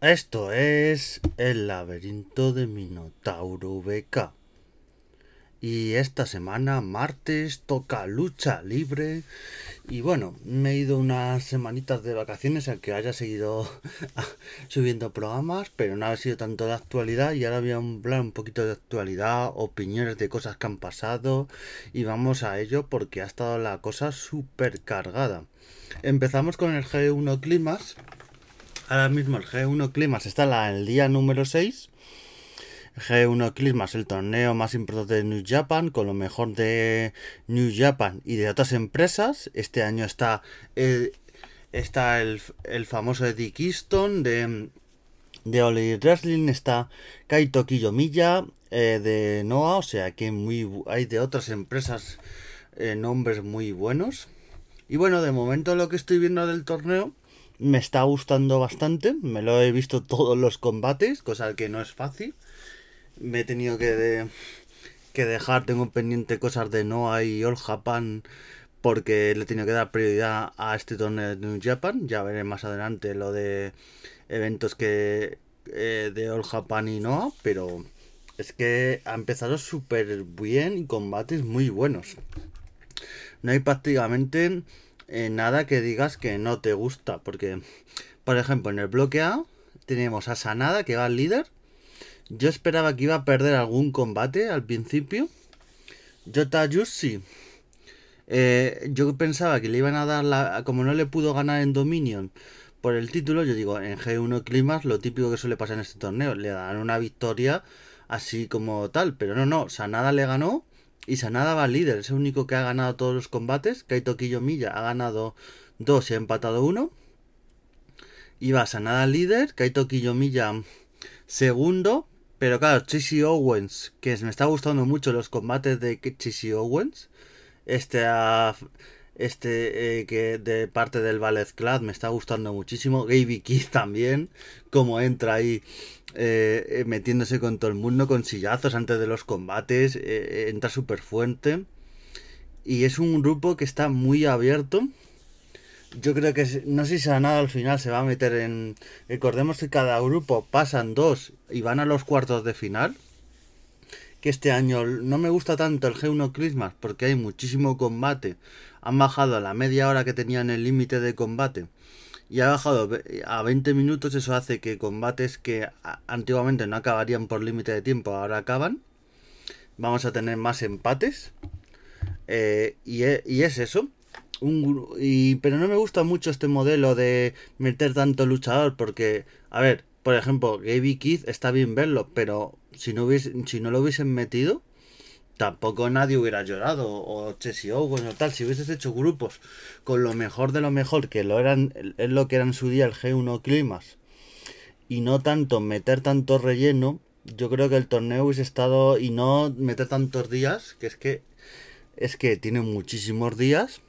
Esto es el laberinto de Minotauro VK. Y esta semana, martes, toca lucha libre. Y bueno, me he ido unas semanitas de vacaciones al que haya seguido subiendo programas, pero no ha sido tanto de actualidad. Y ahora voy a hablar un poquito de actualidad, opiniones de cosas que han pasado. Y vamos a ello porque ha estado la cosa súper cargada. Empezamos con el G1 Climas. Ahora mismo el G1 Climas está en el día número 6. G1 Climas, el torneo más importante de New Japan, con lo mejor de New Japan y de otras empresas. Este año está el, está el, famoso Eddie Keystone de, de Oli Wrestling, está Kaito Kiyomiya eh, de Noah, o sea que muy, hay de otras empresas eh, nombres muy buenos. Y bueno, de momento lo que estoy viendo del torneo me está gustando bastante. Me lo he visto todos los combates, cosa que no es fácil me he tenido que, que dejar, tengo pendiente cosas de Noah y All Japan porque le he tenido que dar prioridad a este torneo de New Japan. Ya veré más adelante lo de eventos que eh, de All Japan y Noah, pero es que ha empezado súper bien y combates muy buenos. No hay prácticamente eh, nada que digas que no te gusta, porque, por ejemplo, en el bloque A tenemos a Sanada que va al líder yo esperaba que iba a perder algún combate al principio. Jota Yushi. Eh, yo pensaba que le iban a dar la. Como no le pudo ganar en Dominion por el título, yo digo, en G1 Climax, lo típico que suele pasar en este torneo, le dan una victoria así como tal. Pero no, no, Sanada le ganó y Sanada va líder. Es el único que ha ganado todos los combates. Kaito Kiyomiya ha ganado dos y ha empatado uno. Y va Sanada líder, Kaito Kiyomiya segundo, pero claro, Chisi Owens, que me está gustando mucho los combates de Chisi Owens. Este, este eh, que de parte del Ballet Club me está gustando muchísimo. Gaby Keith también, como entra ahí eh, eh, metiéndose con todo el mundo, con sillazos antes de los combates. entra súper fuerte. Y es un grupo que está muy abierto yo creo que no sé si nada al final se va a meter en. Recordemos que cada grupo pasan dos y van a los cuartos de final. Que este año no me gusta tanto el G1 Christmas porque hay muchísimo combate. Han bajado a la media hora que tenían el límite de combate y ha bajado a 20 minutos. Eso hace que combates que antiguamente no acabarían por límite de tiempo ahora acaban. Vamos a tener más empates. Eh, y, e, y es eso y, pero no me gusta mucho este modelo de meter tanto luchador porque, a ver, por ejemplo, Gaby Keith está bien verlo, pero si no, si no lo hubiesen metido, tampoco nadie hubiera llorado, o Chessy Owen o tal, si hubieses hecho grupos con lo mejor de lo mejor, que lo eran, es lo que era en su día el G1 Climas, y no tanto meter tanto relleno, yo creo que el torneo hubiese estado, y no meter tantos días, que es que, es que tiene muchísimos días,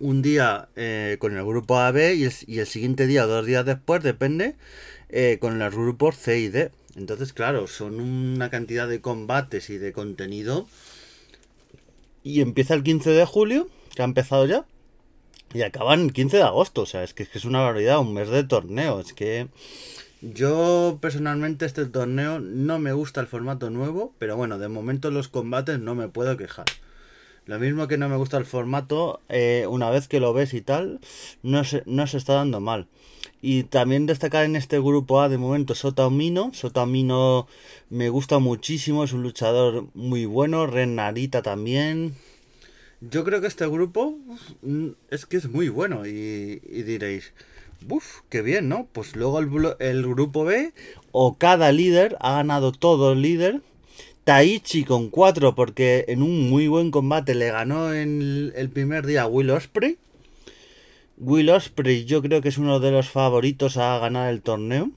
un día eh, con el grupo AB y el, y el, siguiente día, dos días después, depende, eh, con los grupos C y D. Entonces, claro, son una cantidad de combates y de contenido. Y empieza el 15 de julio, que ha empezado ya, y acaban el 15 de agosto. O sea, es que, es una barbaridad, un mes de torneo. Es que yo personalmente este torneo no me gusta el formato nuevo, pero bueno, de momento los combates no me puedo quejar. Lo mismo que no me gusta el formato, eh, una vez que lo ves y tal, no se, no se está dando mal. Y también destacar en este grupo A de momento Sota Omino. Me gusta muchísimo, es un luchador muy bueno. Ren Narita también. Yo creo que este grupo mm, es que es muy bueno y, diréis, uff, qué bien, ¿no? Pues luego el, el grupo B, o cada líder ha ganado todo el líder Taichi con 4 porque en un muy buen combate le ganó en el primer día Will Osprey. Will Osprey yo creo que es uno de los favoritos a ganar el torneo.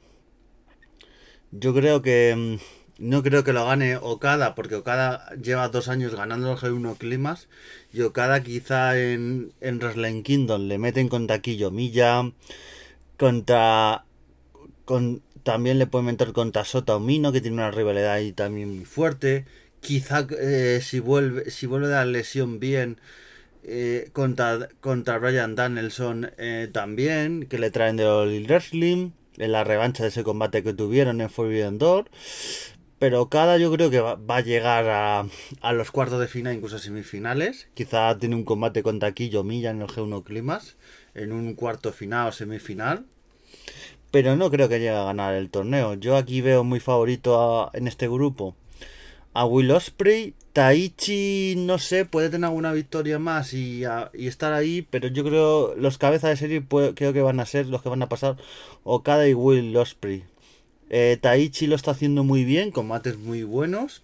Yo creo que mm, no creo que lo gane Okada porque Okada lleva dos años ganando el G1 Climas y Okada quizá en, en Wrestling Kingdom le meten contra Milla contra con, también le puede meter contra Sota Mino, que tiene una rivalidad ahí también muy fuerte. Quizá eh, si vuelve si vuelve a la lesión bien eh, contra, contra Brian Danielson eh, también, que le traen de All Wrestling. en la revancha de ese combate que tuvieron en Forbidden Door. Pero cada yo creo que va, a llegar a, a, los cuartos de final, incluso semifinales. Quizá tiene un combate contra Quillo Milla en el G1 Climas, en un cuarto final o semifinal. Pero no creo que llegue a ganar el torneo. Yo aquí veo muy favorito en este grupo a Will Osprey. Taichi, no sé, puede tener alguna victoria más y, estar ahí, pero yo creo los cabezas de serie creo que van a ser los que van a pasar Okada y Will Osprey. Eh, Taichi lo está haciendo muy bien, combates muy buenos.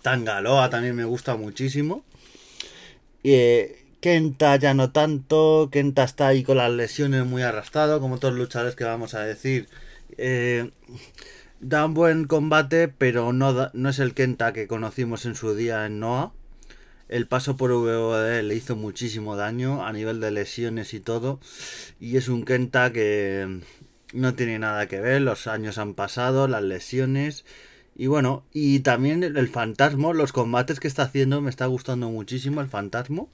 Tangaloa también me gusta muchísimo. Eh, Kenta ya no tanto. Kenta está ahí con las lesiones muy arrastrado, como todos los luchadores que vamos a decir. Eh, da un buen combate, pero no, no es el Kenta que conocimos en su día en Noah. El paso por VOD le hizo muchísimo daño a nivel de lesiones y todo. Y es un Kenta que no tiene nada que ver. Los años han pasado, las lesiones. Y bueno, y también el fantasma, los combates que está haciendo, me está gustando muchísimo el fantasma.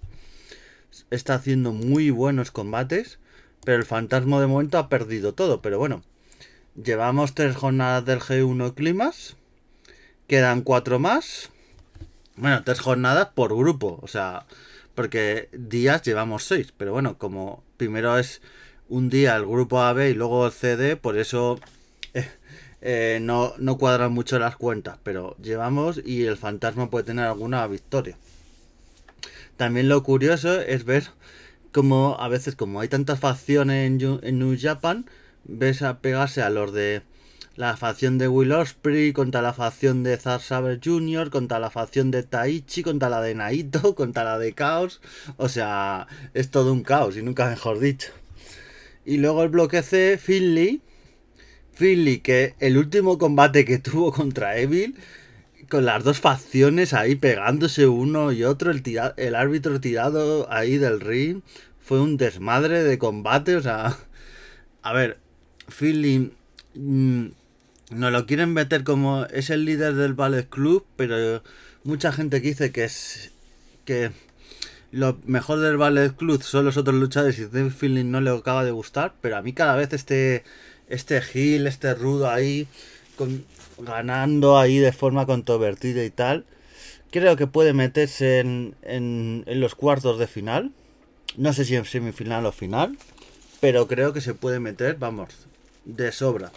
Está haciendo muy buenos combates. Pero el fantasma de momento ha perdido todo. Pero bueno, Llevamos tres jornadas del G1 Climas. Quedan cuatro más. Bueno, tres jornadas por grupo. O sea, porque días llevamos seis. Pero bueno, como primero es un día el grupo AB y luego el CD, por eso eh, eh, no, no cuadran mucho las cuentas. Pero llevamos y el fantasma puede tener alguna victoria. También lo curioso es ver como a veces, como hay tantas facciones en, en New Japan, ves a pegarse a los de la facción de Will Osprey, contra la facción de Zack Saber Jr., contra la facción de Taichi, contra la de Naito, contra la de Chaos. O sea, es todo un caos y nunca mejor dicho. Y luego el bloque C, Finley. Finley, que el último combate que tuvo contra Evil, con las dos facciones ahí pegándose uno y otro, el, el árbitro tirado ahí del ring, fue un desmadre de combate. O sea, a ver, Philly mm, no lo quieren meter como es el líder del Ballet Club, pero mucha gente dice que es que lo mejor del Ballet Club son los otros luchadores y Dave Feeling no le acaba de gustar, pero a mí cada vez este este Gil, este rudo ahí ganando ahí de forma controvertida y tal, creo que puede meterse en, en los cuartos de final. No sé si en semifinal o final, pero creo que se puede meter, vamos, de sobra.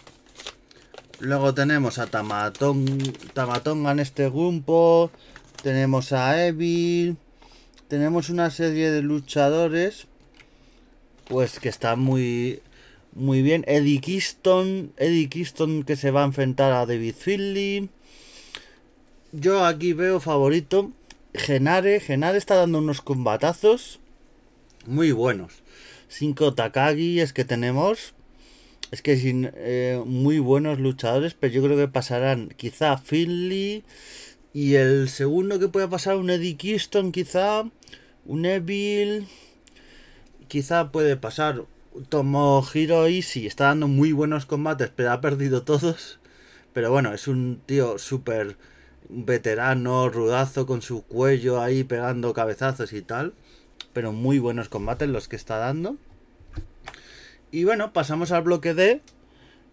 Luego tenemos a Tamatón, Tamatonga en este grupo. Tenemos a Evil. Tenemos una serie de luchadores. Pues que están muy, muy bien. Eddie Kingston. Eddie Kingston que se va a enfrentar a David Finley. Yo aquí veo favorito. Genare. Genare está dando unos combatazos muy buenos. Cinco Takagi es que tenemos es que sin eh, muy buenos luchadores, pero yo creo que pasarán quizá Finley y el segundo que puede pasar un Eddie Kingston, quizá un Evil, quizá puede pasar Tomohiro Ishii, está dando muy buenos combates, pero ha perdido todos. Pero bueno, es un tío súper veterano, rudazo con su cuello ahí pegando cabezazos y tal. Pero muy buenos combates los que está dando. Y bueno, pasamos al bloque D.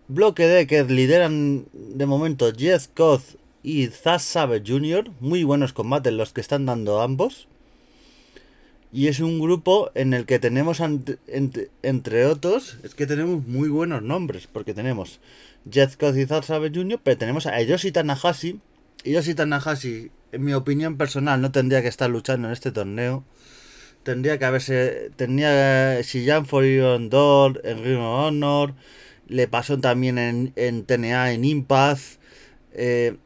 Bloque D que lideran de momento Jeff Koth y Savage Jr. Muy buenos combates los que están dando ambos. Y es un grupo en el que tenemos, entre, otros, es que tenemos muy buenos nombres. Porque tenemos Jeff Koth y Savage Jr., pero tenemos a Yoshi Tanahashi. Y Yoshi Tanahashi, en mi opinión personal, no tendría que estar luchando en este torneo tendría que haberse. Tenía Sillan for Door, en Ring of Honor. Le pasó también en, en TNA, en Impact. Eh,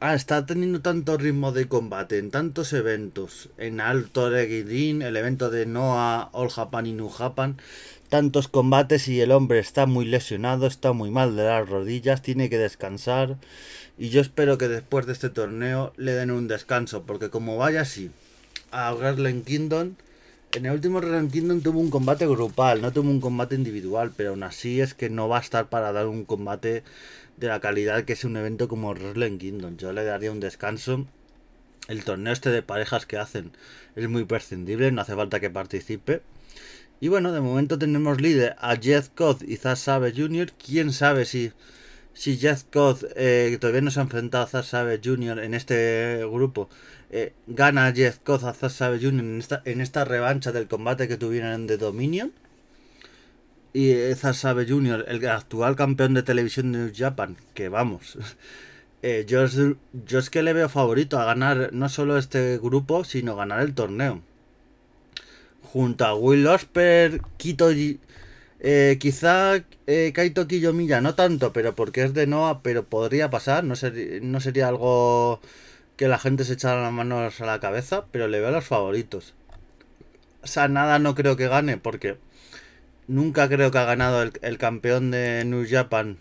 ah, está teniendo tanto ritmo de combate en tantos eventos. En Alto Reguidin, el evento de Noah, All Japan y New Japan. Tantos combates y el hombre está muy lesionado, está muy mal de las rodillas, tiene que descansar. Y yo espero que después de este torneo le den un descanso, porque como vaya así a Garland Kingdom, en el último Realm Kingdom tuvo un combate grupal, no tuvo un combate individual, pero aún así es que no va a estar para dar un combate de la calidad que es un evento como Realm Kingdom. Yo le daría un descanso el torneo este de parejas que hacen es muy prescindible, no hace falta que participe. Y bueno, de momento tenemos líder a Jeff Codd y Zaz Savage Jr. Quién sabe si, si Jeff Codd, eh, todavía no se ha enfrentado a Zaz Savage Jr. en este grupo, eh, gana Jeff Codd a Zaz Savage Jr. En esta, en esta revancha del combate que tuvieron The Dominion. Y eh, Savage Jr., el actual campeón de televisión de New Japan, que vamos. Eh, yo, es, yo es que le veo favorito a ganar no solo este grupo, sino ganar el torneo junto a Will Osper, Kito, eh, quizá eh, Kaito Kiyomiya, no tanto, pero porque es de Noah, pero podría pasar, no, sería algo que la gente se echara las manos a la cabeza, pero le veo a los favoritos. O sea, nada no creo que gane, porque nunca creo que ha ganado el, campeón de New Japan.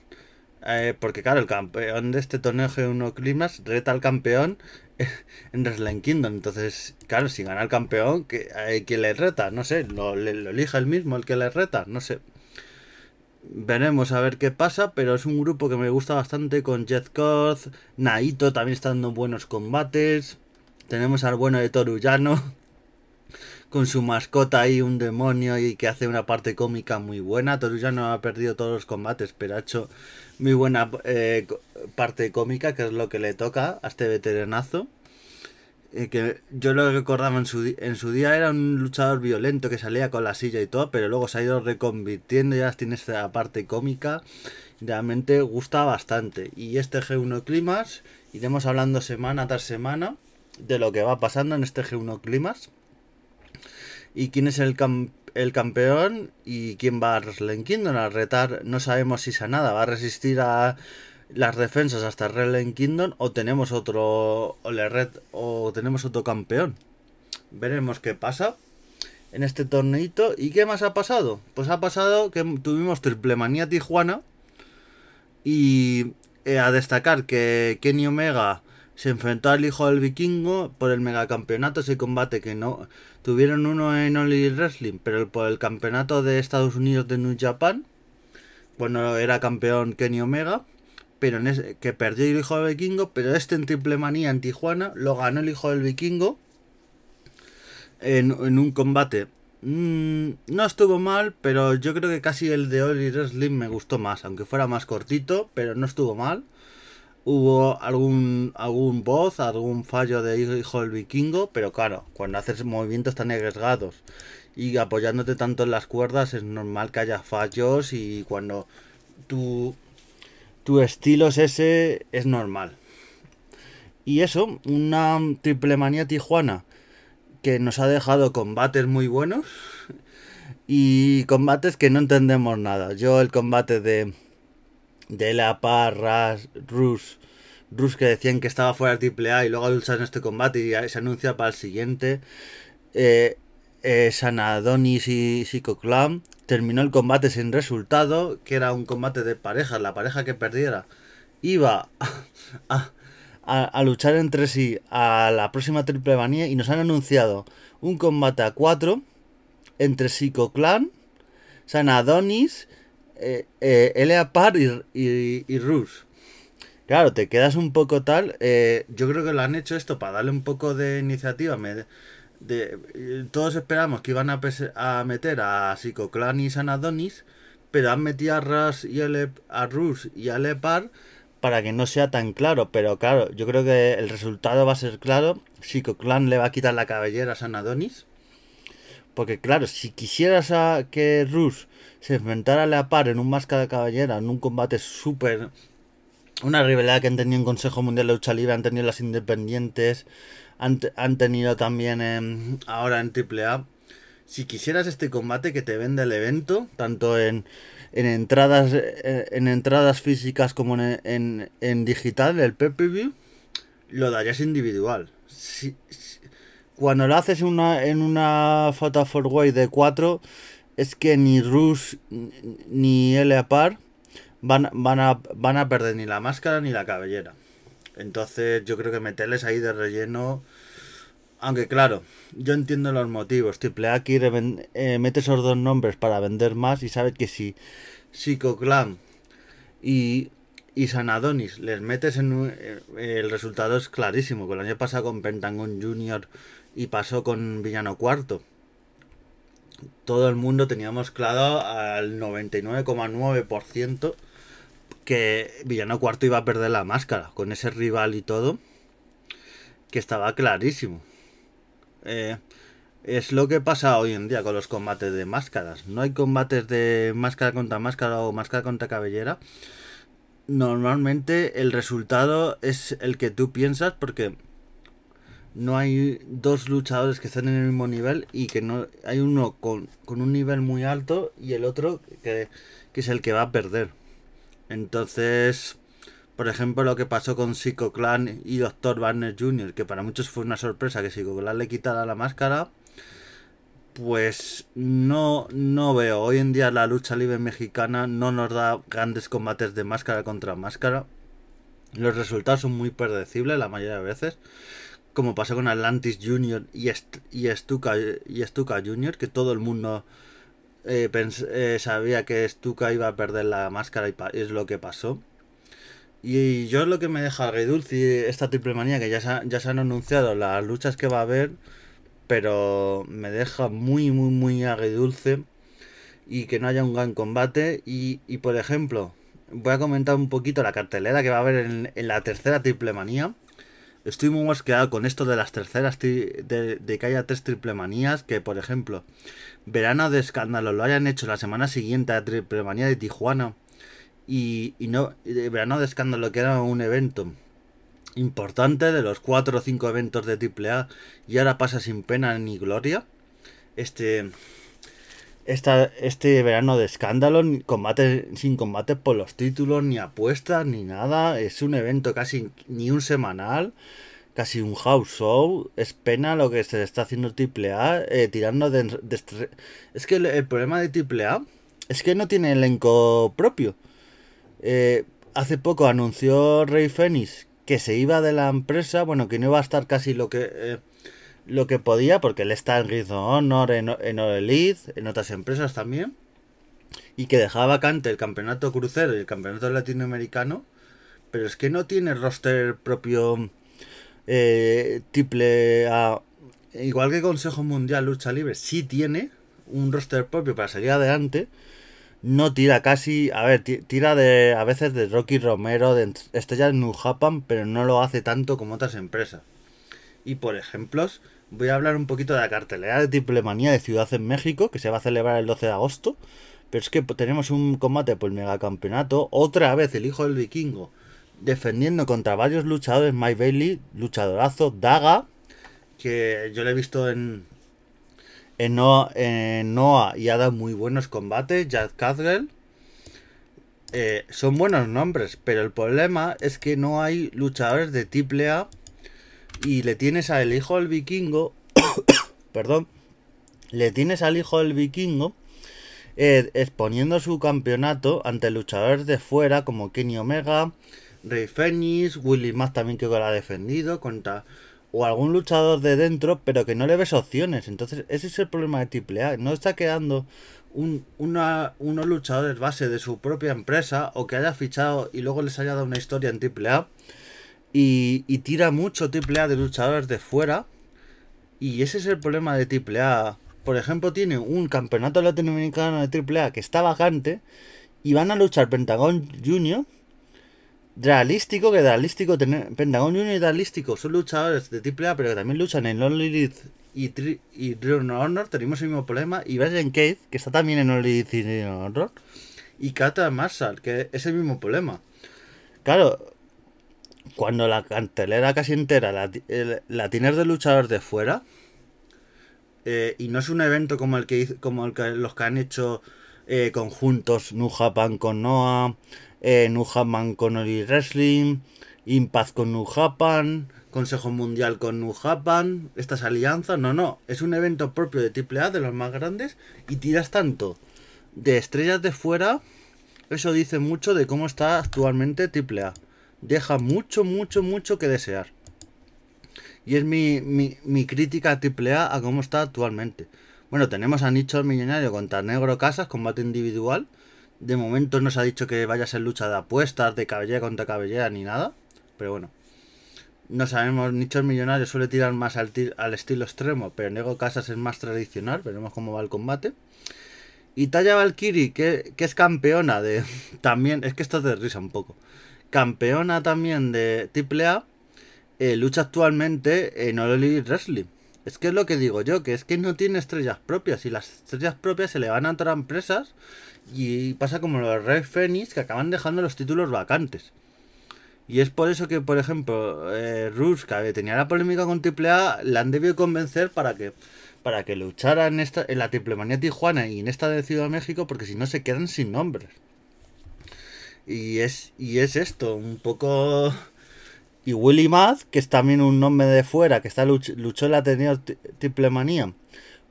Eh, porque claro, el campeón de este torneo G1 Climas reta al campeón en Wrestling Kingdom. Entonces, claro, si gana el campeón, que quien le reta, no sé, lo, lo elija el mismo el que le reta, no sé. Veremos a ver qué pasa, pero es un grupo que me gusta bastante con Jet Koth, Naito también está dando buenos combates. Tenemos al bueno de Toruyano con su mascota ahí, un demonio y que hace una parte cómica muy buena. Toruyano ha perdido todos los combates, pero ha hecho muy buena eh, parte cómica, que es lo que le toca a este veteranazo. Eh, que yo lo recordaba en su, en su día era un luchador violento que salía con la silla y todo, pero luego se ha ido reconvirtiendo, ya tiene esta parte cómica, realmente gusta bastante. Y este G1 Climas, iremos hablando semana tras semana de lo que va pasando en este G1 Climas. Y quién es el campeón el campeón y quién va a Wrestling Kingdom a retar. No sabemos si Sanada va a resistir a las defensas hasta Wrestling Kingdom o tenemos otro o, red, o tenemos otro campeón. Veremos qué pasa en este torneito. ¿Y qué más ha pasado? Pues ha pasado que tuvimos Triple Manía Tijuana y eh, a destacar que Kenny Omega se enfrentó al hijo del vikingo por el megacampeonato, ese combate que no tuvieron uno en Only Wrestling, pero por el campeonato de Estados Unidos de New Japan, bueno, era campeón Kenny Omega, pero que perdió el hijo del vikingo, pero este en Triple Manía en Tijuana lo ganó el hijo del vikingo en, un combate. Mm, no estuvo mal, pero yo creo que casi el de Only Wrestling me gustó más, aunque fuera más cortito, pero no estuvo mal hubo algún algún voz, algún fallo de hijo del vikingo, pero claro, cuando haces movimientos tan arriesgados y apoyándote tanto en las cuerdas es normal que haya fallos y cuando tu, tu estilo es ese es normal. Y eso, una triple manía tijuana que nos ha dejado combates muy buenos y combates que no entendemos nada. Yo el combate de de la Parras, Rus, Rus que decían que estaba fuera de AAA y luego luchar en este combate y se anuncia para el siguiente. Eh, eh, Sanadonis y Clam terminó el combate sin resultado, que era un combate de parejas. La pareja que perdiera iba a, a, luchar entre sí a la próxima triple manía y nos han anunciado un combate a cuatro entre Clan, Sanadonis eh, eh, Par y, y, Rus. Claro, te quedas un poco tal. Eh, yo creo que lo han hecho esto para darle un poco de iniciativa. De, eh, todos esperamos que iban a, a meter a Psicoclan y Sanadonis, pero han metido a Ras y a Rus y a Lepar para que no sea tan claro. Pero claro, yo creo que el resultado va a ser claro. Psicoclan le va a quitar la cabellera a Sanadonis. Porque claro, si quisieras a que Rus se enfrentara a la par en un máscara de caballera, en un combate súper... Una rivalidad que han tenido en Consejo Mundial de Lucha Libre, han tenido las independientes, han, tenido también ahora en AAA. Si quisieras este combate que te vende el evento, tanto en, en entradas eh, en entradas físicas como en, en, digital, el PPV, lo darías individual. cuando lo haces en una, en una Fatal 4 Way de 4, es que ni Rus ni Eleapar van, van, a, van a perder ni la máscara ni la cabellera. Entonces yo creo que meterles ahí de relleno... Aunque claro, yo entiendo los motivos. Triple A quiere eh, mete esos dos nombres para vender más y sabe que si Psycho Clan y, y San Adonis les metes en un- eh, el resultado es clarísimo. que El año pasado con Pentagon Junior y pasó con Villano Cuarto. Todo el mundo teníamos claro al 99,9% que Villano Cuarto iba a perder la máscara con ese rival y todo. Que estaba clarísimo. Eh, es lo que pasa hoy en día con los combates de máscaras. No hay combates de máscara contra máscara o máscara contra cabellera. Normalmente el resultado es el que tú piensas porque no hay dos luchadores que estén en el mismo nivel y que no hay uno con, con un nivel muy alto y el otro que, que es el que va a perder. Entonces, por ejemplo, lo que pasó con Psycho Clan y Dr. Barnes Jr., que para muchos fue una sorpresa que Psycho Clan le quitara la máscara, pues no, no veo. Hoy en día la lucha libre mexicana no nos da grandes combates de máscara contra máscara. Los resultados son muy predecibles la mayoría de veces. Como pasó con Atlantis Jr. y, Est y, Stuka, y Jr., que todo el mundo eh, eh, sabía que Stuka iba a perder la máscara y es lo que pasó. Y yo lo que me deja agridulce esta triple manía, que ya se, ya se han anunciado las luchas que va a haber, pero me deja muy, muy, muy agridulce y que no haya un gran combate. Y, y por ejemplo, voy a comentar un poquito la cartelera que va a haber en, en la tercera triple manía. Estoy muy mosqueado con esto de las terceras, de, de que haya tres triple manías, que por ejemplo, Verano de Escándalo lo hayan hecho la semana siguiente a Triple Manía de Tijuana y, y no, y Verano de Escándalo que era un evento importante de los cuatro o cinco eventos de AAA y ahora pasa sin pena ni gloria. Este, esta, este verano de escándalo, ni combate, sin combate por los títulos, ni apuestas, ni nada. Es un evento casi ni un semanal, casi un house show. Es pena lo que se está haciendo AAA, eh, tirando de, Es que el, el problema de AAA es que no tiene elenco propio. Eh, hace poco anunció Rey Fénix que se iba de la empresa, bueno, que no iba a estar casi lo que eh, lo que podía, porque él está en Ring of Honor, en, en Elite, en otras empresas también, y que dejaba vacante el campeonato crucero y el campeonato latinoamericano, pero es que no tiene roster propio eh, triple A, igual que Consejo Mundial Lucha Libre, sí tiene un roster propio para salir adelante, no tira casi, a ver, ti- tira de a veces de Rocky Romero, de estrellas New Japan, pero no lo hace tanto como otras empresas. Y por ejemplos, voy a hablar un poquito de la cartelera de Triple Manía de Ciudad en México, que se va a celebrar el 12 de agosto. Pero es que tenemos un combate por el megacampeonato, otra vez el hijo del vikingo, defendiendo contra varios luchadores, Mike Bailey, luchadorazo, Daga, que yo le he visto en, Noah, en Noah y ha dado muy buenos combates, Jack Cadwell. Eh, son buenos nombres, pero el problema es que no hay luchadores de triple A y le tienes al hijo del vikingo, perdón, le tienes al hijo del vikingo eh, exponiendo su campeonato ante luchadores de fuera como Kenny Omega, Rey Fénix, Willy Mack también que lo ha defendido contra o algún luchador de dentro, pero que no le ves opciones. Entonces, ese es el problema de AAA. No está quedando un, una, unos luchadores base de su propia empresa o que haya fichado y luego les haya dado una historia en AAA y, y tira mucho AAA de luchadores de fuera. Y ese es el problema de AAA. Por ejemplo, tiene un campeonato latinoamericano de AAA que está vacante y van a luchar Pentagon Junior, Realístico, que Realístico, tener- Pentagon Junior y Realístico son luchadores de AAA, pero que también luchan en All Elite y, Tri- y Honor. Tenemos el mismo problema. Y Brian Cage, que está también en All Elite y Honor. Y Kata Marshall, que es el mismo problema. Claro, cuando la cartelera casi entera la, el- la tienes de luchadores de fuera eh, y no es un evento como el que como el que los que han hecho eh, conjuntos New Japan con Noah, eh, New Japan con Oli Wrestling, Impact con New Japan, Consejo Mundial con New Japan, estas alianzas, no, no, es un evento propio de AAA de los más grandes y tiras tanto de estrellas de fuera, eso dice mucho de cómo está actualmente AAA. Deja mucho, mucho, mucho que desear. Y es mi, mi, mi crítica a AAA a cómo está actualmente. Bueno, tenemos a Nicho Millonario contra Negro Casas, combate individual. De momento no se ha dicho que vaya a ser lucha de apuestas, de cabellera contra cabellera ni nada. Pero bueno. No sabemos, Nichos Millonarios suele tirar más al, al estilo extremo, pero Nego Casas es más tradicional. Veremos cómo va el combate. Y Taya Valkyrie, que, es campeona de. También, es que esto es de risa un poco. Campeona también de AAA. Eh, lucha actualmente en All Wrestling. Es que es lo que digo yo, que es que no tiene estrellas propias. Y las estrellas propias se le van a otras empresas. Y pasa como los Red Phoenix que acaban dejando los títulos vacantes. Y es por eso que, por ejemplo, eh, que tenía la polémica con AAA, la han debido convencer para que para que luchara en, esta, en la Triple Manía Tijuana y en esta de Ciudad de México, porque si no se quedan sin nombres. Y es, y es esto, un poco... Y Willy Math, que es también un nombre de fuera, que está luchó en la Ateneo Triple Manía.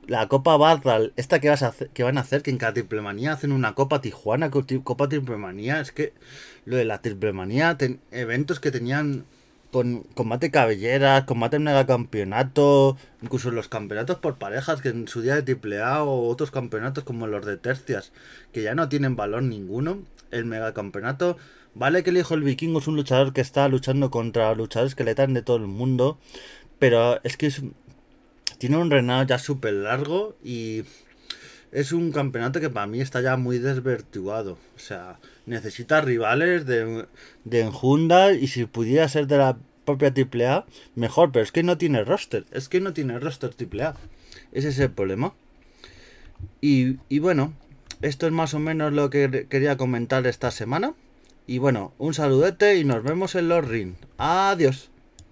La Copa Barral, esta que, vas a que van a hacer, que en cada Triple Manía hacen una Copa Tijuana, Copa Triple Manía. Es que lo de la Triple Manía, eventos que tenían con combate cabelleras, combate mega campeonato, incluso los campeonatos por parejas que en su día de AAA o otros campeonatos como los de tercias, que ya no tienen valor ninguno. El mega campeonato, vale que el hijo del vikingo es un luchador que está luchando contra luchadores que le dan de todo el mundo, pero es que tiene un reinado ya súper largo y es un campeonato que para mí está ya muy desvirtuado. O sea, necesita rivales de, de enjunda y si pudiera ser de la propia AAA, mejor. Pero es que no tiene roster. Es que no tiene roster AAA. Ese es el problema. Y, y bueno, esto es más o menos lo que quería comentar esta semana. Y bueno, un saludete y nos vemos en los ring. Adiós.